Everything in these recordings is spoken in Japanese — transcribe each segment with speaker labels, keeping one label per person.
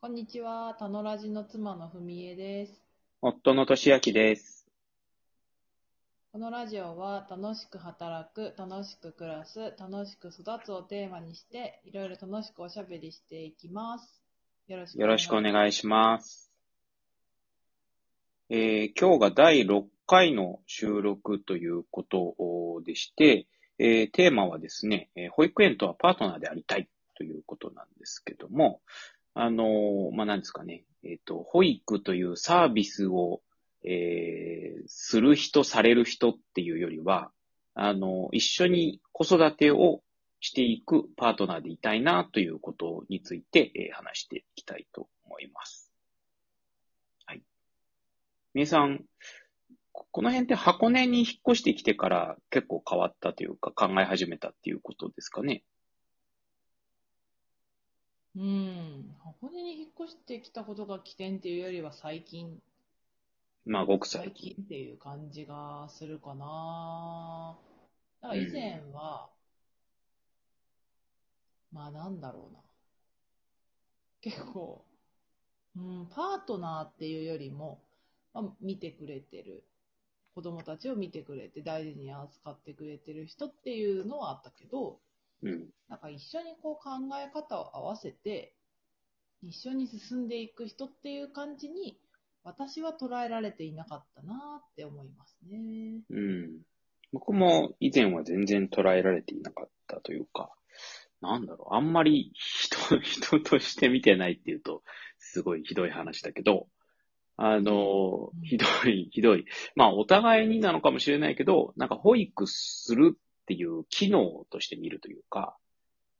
Speaker 1: こんにちは、たのラジの妻のふみえです。
Speaker 2: 夫のとしあきです。
Speaker 1: このラジオは楽しく働く、楽しく暮らす、楽しく育つをテーマにして、いろいろ楽しくおしゃべりしていきます。よろしく
Speaker 2: よろしくお
Speaker 1: い
Speaker 2: 願いします。えー今日が第6回の収録ということでして、えーテーマはですね、えー保育園とはパートナーでありたいということなんですけども、あのまあ、なんですかね、えっ、と、保育というサービスを、えーする人、される人っていうよりは、あの、一緒に子育てをしていくパートナーでいたいなということについて、えー話していきたいと思います。はい。みえさん、この辺って箱根に引っ越してきてから結構変わったというか考え始めたっていうことですかね？
Speaker 1: うん。箱根に引っ越してきたことが起点っていうよりは最近、
Speaker 2: まあ、ごく
Speaker 1: 最
Speaker 2: 最近。
Speaker 1: 近っていう感じがするかな。だから以前は、まあなんだろうな。結構、うん、パートナーっていうよりも、まあ、見てくれてる、子供たちを見てくれて大事に扱ってくれてる人っていうのはあったけど、
Speaker 2: うん。
Speaker 1: なんか一緒にこう考え方を合わせて、一緒に進んでいく人っていう感じに、私は捉えられていなかったなって思いますね。
Speaker 2: うん。僕も以前は全然捉えられていなかったというか、なんだろう、あんまり人、人として見てないっていうと、すごいひどい話だけど、あの
Speaker 1: うん、
Speaker 2: ひどい、ひどい。まあ、お互いになのかもしれないけど、なんか保育するっていう機能として見るというか、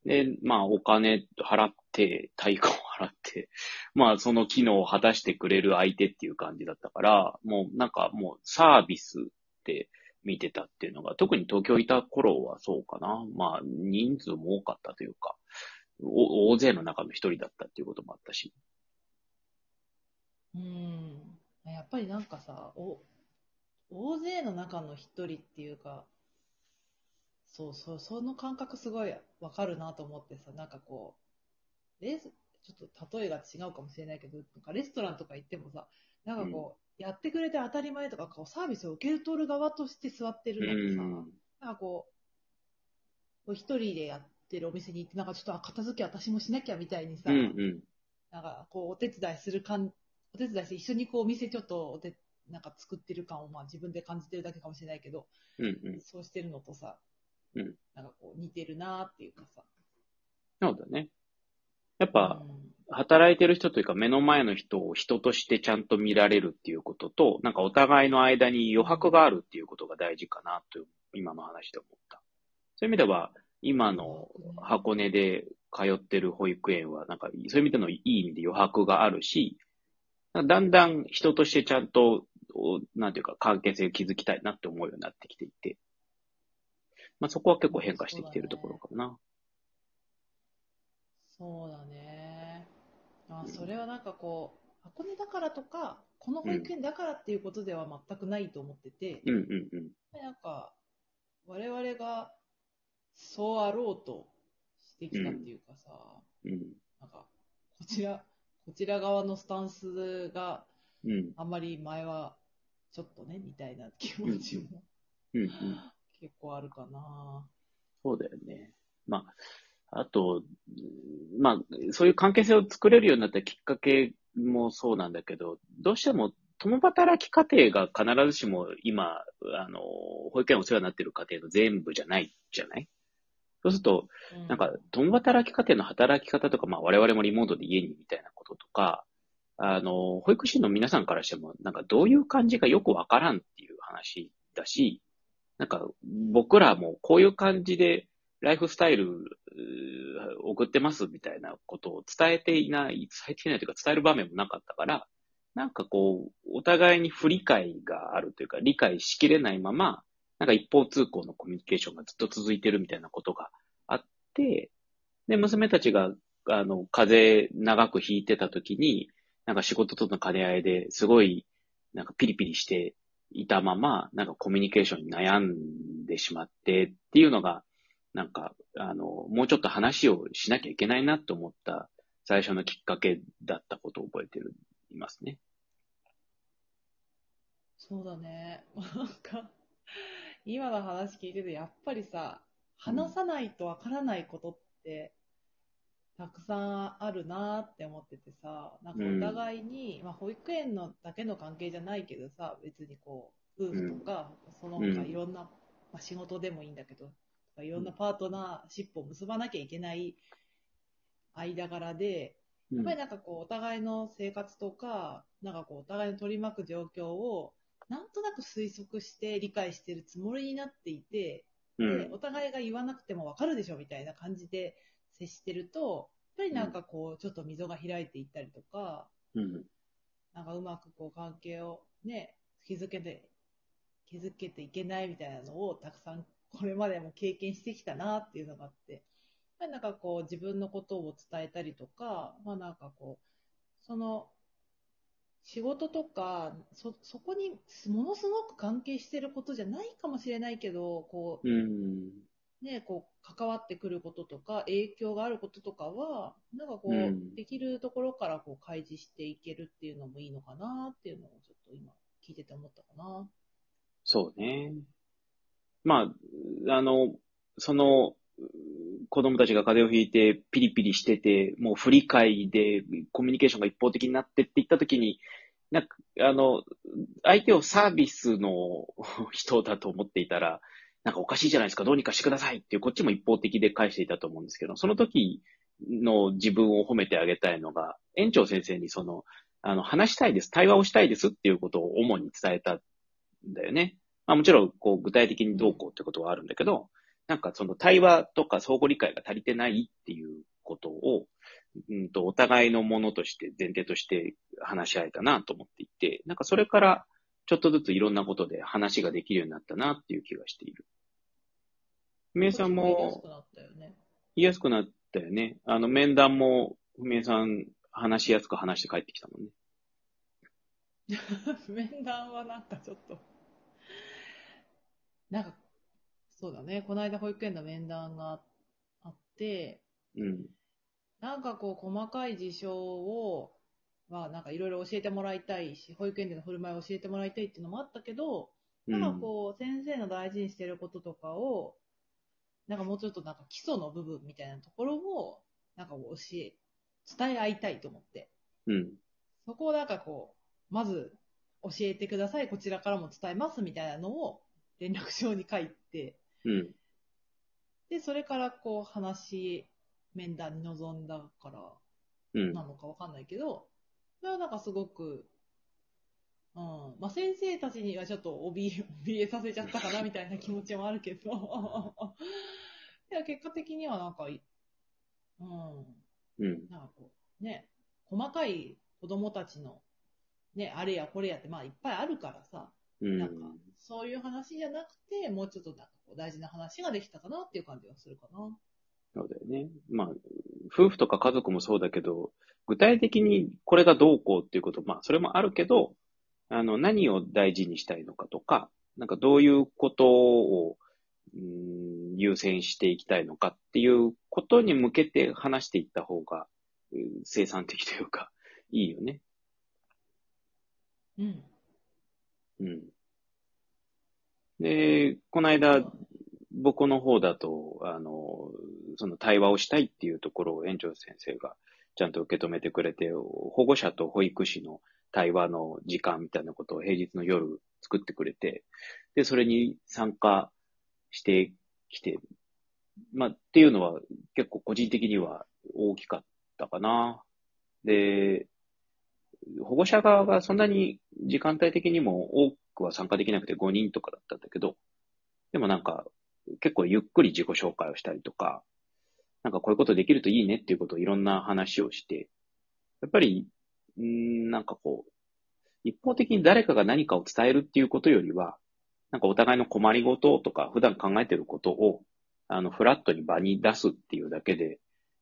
Speaker 2: で、まあ、お金払って、対価を払って、まあ、その機能を果たしてくれる相手っていう感じだったから、もうなんかもうサービスって見てたっていうのが、特に東京いた頃はそうかな。まあ、人数も多かったというか、お大勢の中の一人だったっていうこともあったし。
Speaker 1: うん。やっぱりなんかさ、お、大勢の中の一人っていうか、そうそう、その感覚すごいわかるなと思ってさ、なんかこう、レス、ちょっと例えが違うかもしれないけど、なんかレストランとか行ってもさ、なんかこう、やってくれて当たり前とか、こうサービスを受け取る側として座ってるのとさ、
Speaker 2: うん
Speaker 1: なんかこう、こう一人でやってるお店に行って、なんかちょっとあ片付け私もしなきゃみたいにさ、
Speaker 2: うんうん。
Speaker 1: なんかこうお手伝いする感、お手伝いして一緒にこうお店ちょっとお手なんか作ってる感をまあ自分で感じてるだけかもしれないけど、
Speaker 2: うんうん。
Speaker 1: そうしてるのとさ、
Speaker 2: うん
Speaker 1: なんかこう似てるなっていうかさ。
Speaker 2: そうだね。やっぱ、
Speaker 1: うん
Speaker 2: 働いてる人というか目の前の人を人としてちゃんと見られるっていうことと、なんかお互いの間に余白があるっていうことが大事かなと、今の話で思った。そういう意味では、今の箱根で通ってる保育園は、なんか、そういう意味でのいい意味で余白があるし、だんだん人としてちゃんと、おなんていうか、関係性を築きたいなって思うようになってきていて、まあそこは結構変化してきているところかな。
Speaker 1: そうだね。あ、それはなんかこう、箱根だからとか、この保育園だからっていうことでは全くないと思ってて、
Speaker 2: うんうんうん。
Speaker 1: なんか、我々がそうあろうとしてきたっていうかさ、
Speaker 2: うん。
Speaker 1: なんか、こちら、こちら側のスタンスが
Speaker 2: うん。
Speaker 1: あんまり前はちょっとね、みたいな気持ちも
Speaker 2: うんうん。
Speaker 1: 結構あるかな。
Speaker 2: そうだよね。まあ、あと、うんまあ、そういう関係性を作れるようになったきっかけもそうなんだけど、どうしても共働き家庭が必ずしも今、あの、保育園お世話になっている家庭の全部じゃないじゃない？そうすると、
Speaker 1: う
Speaker 2: なんか、共働き家庭の働き方とか、まあ、我々もリモートで家にみたいなこととか、あの、保育士の皆さんからしても、なんかどういう感じかよくわからんっていう話だし、なんか僕らもこういう感じでライフスタイル送ってますみたいなことを伝えていない、伝えていないというか伝える場面もなかったから、なんかこう、お互いに不理解があるというか、理解しきれないまま、なんか一方通行のコミュニケーションがずっと続いてるみたいなことがあって、で、娘たちが、あの、風邪長く引いてた時に、なんか仕事との兼ね合いですごい、なんかピリピリしていたまま、なんかコミュニケーションに悩んでしまってっていうのが、なんか、あの、もうちょっと話をしなきゃいけないなと思った最初のきっかけだったことを覚えてる、いますね。
Speaker 1: そうだね。なんか、今の話聞いてて、やっぱりさ、話さないとわからないことって、たくさんあるなって思っててさ、なんかお互いに、まあ保育園のだけの関係じゃないけどさ、別にこう、夫婦とか、その他
Speaker 2: うん。
Speaker 1: いろんな、まあ仕事でもいいんだけど、いろんなパートナーシップを結ばなきゃいけない間柄で、やっぱりなんかこう、お互いの生活とか、なんかこう、お互いの取り巻く状況を、なんとなく推測して理解してるつもりになっていて、
Speaker 2: うん。
Speaker 1: で、お互いが言わなくてもわかるでしょみたいな感じで接してると、やっぱりなんかこう、ちょっと溝が開いていったりとか、
Speaker 2: うん。
Speaker 1: なんかうまくこう関係をね、築けて、築けていけないみたいなのをたくさんこれまでも経験してきたなっていうのがあって、やっぱりなんかこう自分のことを伝えたりとか、まあなんかこう、その仕事とか、そ、そこにものすごく関係してることじゃないかもしれないけど、こう、
Speaker 2: うん。
Speaker 1: ね、こう、関わってくることとか、影響があることとかは、なんかこう、
Speaker 2: うん
Speaker 1: できるところからこう、開示していけるっていうのもいいのかなっていうのをちょっと今、聞いてて思ったかな。
Speaker 2: そうね。まあ、あの、その、子供たちが風邪をひいてピリピリしてて、もう不理解でコミュニケーションが一方的になってって言ったときに、なんか、あの、相手をサービスの人だと思っていたら、なんかおかしいじゃないですか、どうにかしてくださいっていう、こっちも一方的で返していたと思うんですけど、その時の自分を褒めてあげたいのが、園長先生にその、あの、話したいです、対話をしたいですっていうことを主に伝えたんだよね。まあもちろん、こう、具体的にどうこうってことはあるんだけど、なんかその対話とか相互理解が足りてないっていうことを、うんと、お互いのものとして、前提として話し合えたなと思っていて、なんかそれから、ちょっとずついろんなことで話ができるようになったなっていう気がしている。ふみえさん
Speaker 1: 言いやす
Speaker 2: も
Speaker 1: くなったよね。
Speaker 2: 言いやすくなったよね。あの、面談も、ふみえさん話しやすく話して帰ってきたもんね。
Speaker 1: 面談はなんかちょっと、なんか、そうだね、この間保育園の面談があって、
Speaker 2: うん。
Speaker 1: なんかこう、細かい事象を、まあなんかいろいろ教えてもらいたいし、保育園での振る舞いを教えてもらいたいっていうのもあったけど、
Speaker 2: うん
Speaker 1: なんかこう、先生の大事にしてることとかを、なんかもうちょっとなんか基礎の部分みたいなところを、なんか教え、伝え合いたいと思って。
Speaker 2: うん。
Speaker 1: そこをなんかこう、まず教えてください、こちらからも伝えますみたいなのを連絡帳に書いて、
Speaker 2: うん。
Speaker 1: で、それからこう話、面談に臨んだから
Speaker 2: うん。
Speaker 1: なのかわかんないけど、それはなんかすごく、うん。まあ、先生たちにはちょっと怯え、怯えさせちゃったかなみたいな気持ちもあるけど、いや、結果的にはなんかい、うん。
Speaker 2: うん。
Speaker 1: なんかこう、ね、細かい子供たちの、ね、あれやこれやって、まあいっぱいあるからさ、
Speaker 2: うん。
Speaker 1: なんか、そういう話じゃなくて、もうちょっとなんかこう大事な話ができたかなっていう感じがするかな。
Speaker 2: そうだよね。まあ、夫婦とか家族もそうだけど、具体的にこれがどうこうっていうこと、まあ、それもあるけど、あの、何を大事にしたいのかとか、なんかどういうことを、うん優先していきたいのかっていうことに向けて話していった方が、うん生産的というか、いいよね。
Speaker 1: うん。
Speaker 2: うん。で、この間、僕の方だと、あの、その対話をしたいっていうところを園長先生がちゃんと受け止めてくれて、保護者と保育士の対話の時間みたいなことを平日の夜作ってくれて、で、それに参加してきて、まあ、っていうのは結構個人的には大きかったかな。で、保護者側がそんなに時間帯的にも多くは参加できなくて5人とかだったんだけど、でもなんか結構ゆっくり自己紹介をしたりとか、なんかこういうことできるといいねっていうことをいろんな話をして、やっぱり、うん、なんかこう、一方的に誰かが何かを伝えるっていうことよりは、なんかお互いの困りごととか普段考えてることを、あの、フラットに場に出すっていうだけで、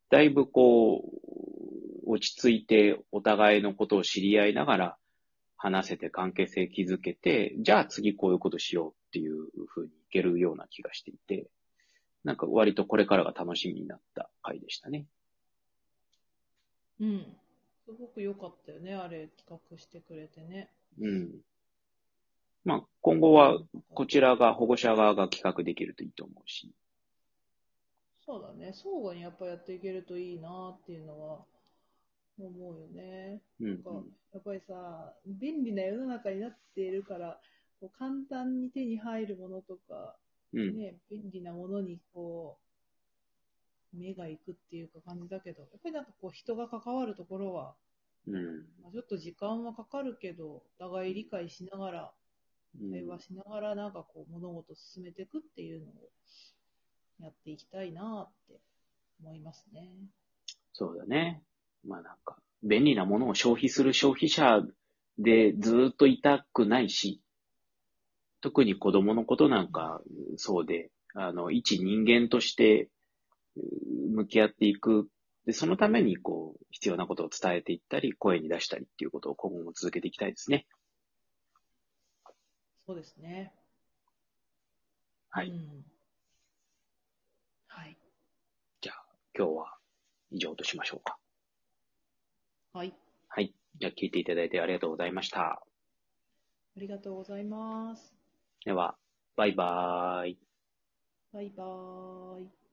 Speaker 2: だいぶこう、落ち着いてお互いのことを知り合いながら話せて関係性築けて、じゃあ次こういうことしようっていうふうにいけるような気がしていて、なんか割とこれからが楽しみになった回でしたね。
Speaker 1: うん。すごく良かったよね、あれ、企画してくれてね。
Speaker 2: うん。まあ、今後は、こちらが、保護者側が企画できるといいと思うし。
Speaker 1: そうだね、相互にやっぱやっていけるといいなっていうのは思うよね。
Speaker 2: うん、
Speaker 1: なんかやっぱりさ、便利な世の中になっているから、こう簡単に手に入るものとか、
Speaker 2: うん。
Speaker 1: ね、便利なものにこう、目が行くっていうか感じだけど、やっぱりなんかこう人が関わるところは、
Speaker 2: うん。
Speaker 1: まあ、ちょっと時間はかかるけど、お互い理解しながら、
Speaker 2: うん
Speaker 1: 会話しながらなんかこう物事を進めていくっていうのをやっていきたいなって思いますね。
Speaker 2: そうだね。まあなんか、便利なものを消費する消費者でずーっといたくないし、特に子供のことなんかそうで、あの、一人間として向き合っていく。で、そのためにこう、必要なことを伝えていったり、声に出したりっていうことを今後も続けていきたいですね。
Speaker 1: そうですね。
Speaker 2: はい
Speaker 1: うんはい。
Speaker 2: じゃあ、今日は以上としましょうか。
Speaker 1: はい。
Speaker 2: はい。じゃあ、聞いていただいてありがとうございました。
Speaker 1: ありがとうございます。
Speaker 2: では、バイバーイ。
Speaker 1: バイバーイ。